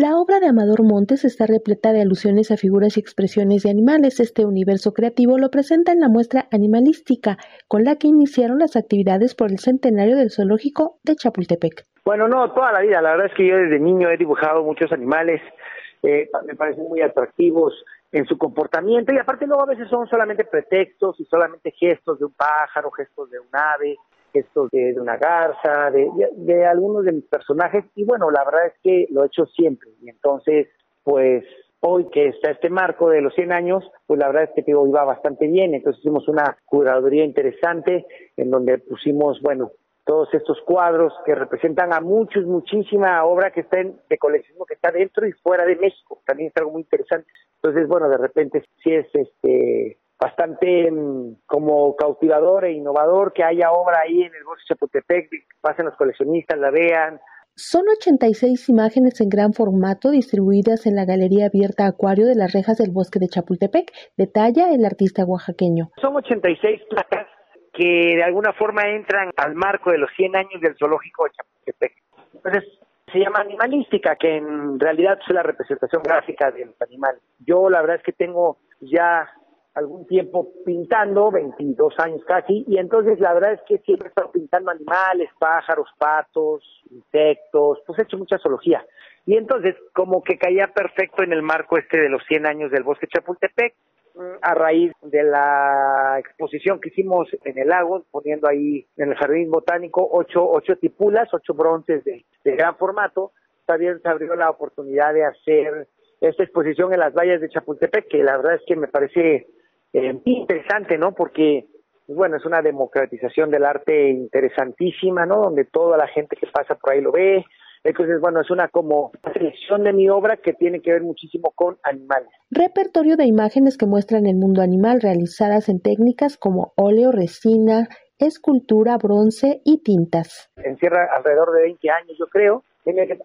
La obra de Amador Montes está repleta de alusiones a figuras y expresiones de animales. Este universo creativo lo presenta en la muestra animalística, con la que iniciaron las actividades por el centenario del zoológico de Chapultepec. Bueno, no, toda la vida. La verdad es que yo desde niño he dibujado muchos animales. Eh, me parecen muy atractivos en su comportamiento y aparte luego a veces son solamente pretextos y solamente gestos de un pájaro, gestos de un ave, gestos de, una garza, de, de, algunos de mis personajes y bueno, la verdad es que lo he hecho siempre. Y entonces pues hoy que está este marco de los 100 años, pues la verdad es que digo, iba bastante bien, entonces hicimos una curaduría interesante en donde pusimos, bueno, todos estos cuadros que representan a muchos, muchísima obra que está en, de coleccionismo que está dentro y fuera de México, también es algo muy interesante. Entonces, bueno, de repente sí es este bastante mm, como cautivador e innovador que haya obra ahí en el bosque Chapultepec, pasen los coleccionistas, la vean. Son 86 imágenes en gran formato distribuidas en la Galería Abierta Acuario de las Rejas del Bosque de Chapultepec, detalla el artista oaxaqueño. Son 86 placas que de alguna forma entran al marco de los 100 años del zoológico de Chapultepec. Entonces, se llama animalística, que en realidad es la representación gráfica de los animales. Yo la verdad es que tengo ya algún tiempo pintando, 22 años casi, y entonces la verdad es que siempre he estado pintando animales, pájaros, patos, insectos, pues he hecho mucha zoología. Y entonces como que caía perfecto en el marco este de los 100 años del bosque Chapultepec, mm, a raíz de la exposición que hicimos en el lago, poniendo ahí en el jardín botánico ocho, ocho tipulas, ocho bronces de, de gran formato, también se abrió la oportunidad de hacer esta exposición en las vallas de Chapultepec, que la verdad es que me parece eh, interesante, ¿no? Porque, pues bueno, es una democratización del arte interesantísima, ¿no? Donde toda la gente que pasa por ahí lo ve. Entonces, bueno, es una como selección de mi obra que tiene que ver muchísimo con animales. Repertorio de imágenes que muestran el mundo animal realizadas en técnicas como óleo, resina, escultura, bronce y tintas. Encierra alrededor de 20 años, yo creo,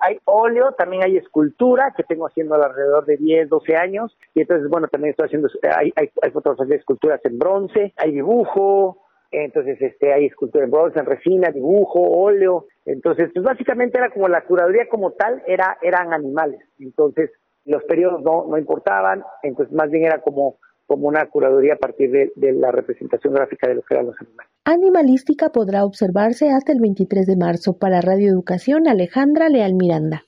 hay óleo, también hay escultura, que tengo haciendo alrededor de 10, 12 años, y entonces, bueno, también estoy haciendo, hay, hay, fotografías de esculturas en bronce, hay dibujo, entonces este hay escultura en bronce, en resina, dibujo, óleo, entonces, pues básicamente era como la curaduría como tal, era, eran animales, entonces los periodos no, no importaban, entonces más bien era como como una curaduría a partir de, de, la representación gráfica de lo que eran los animales. Animalística podrá observarse hasta el 23 de marzo. Para Radio Educación, Alejandra Leal Miranda.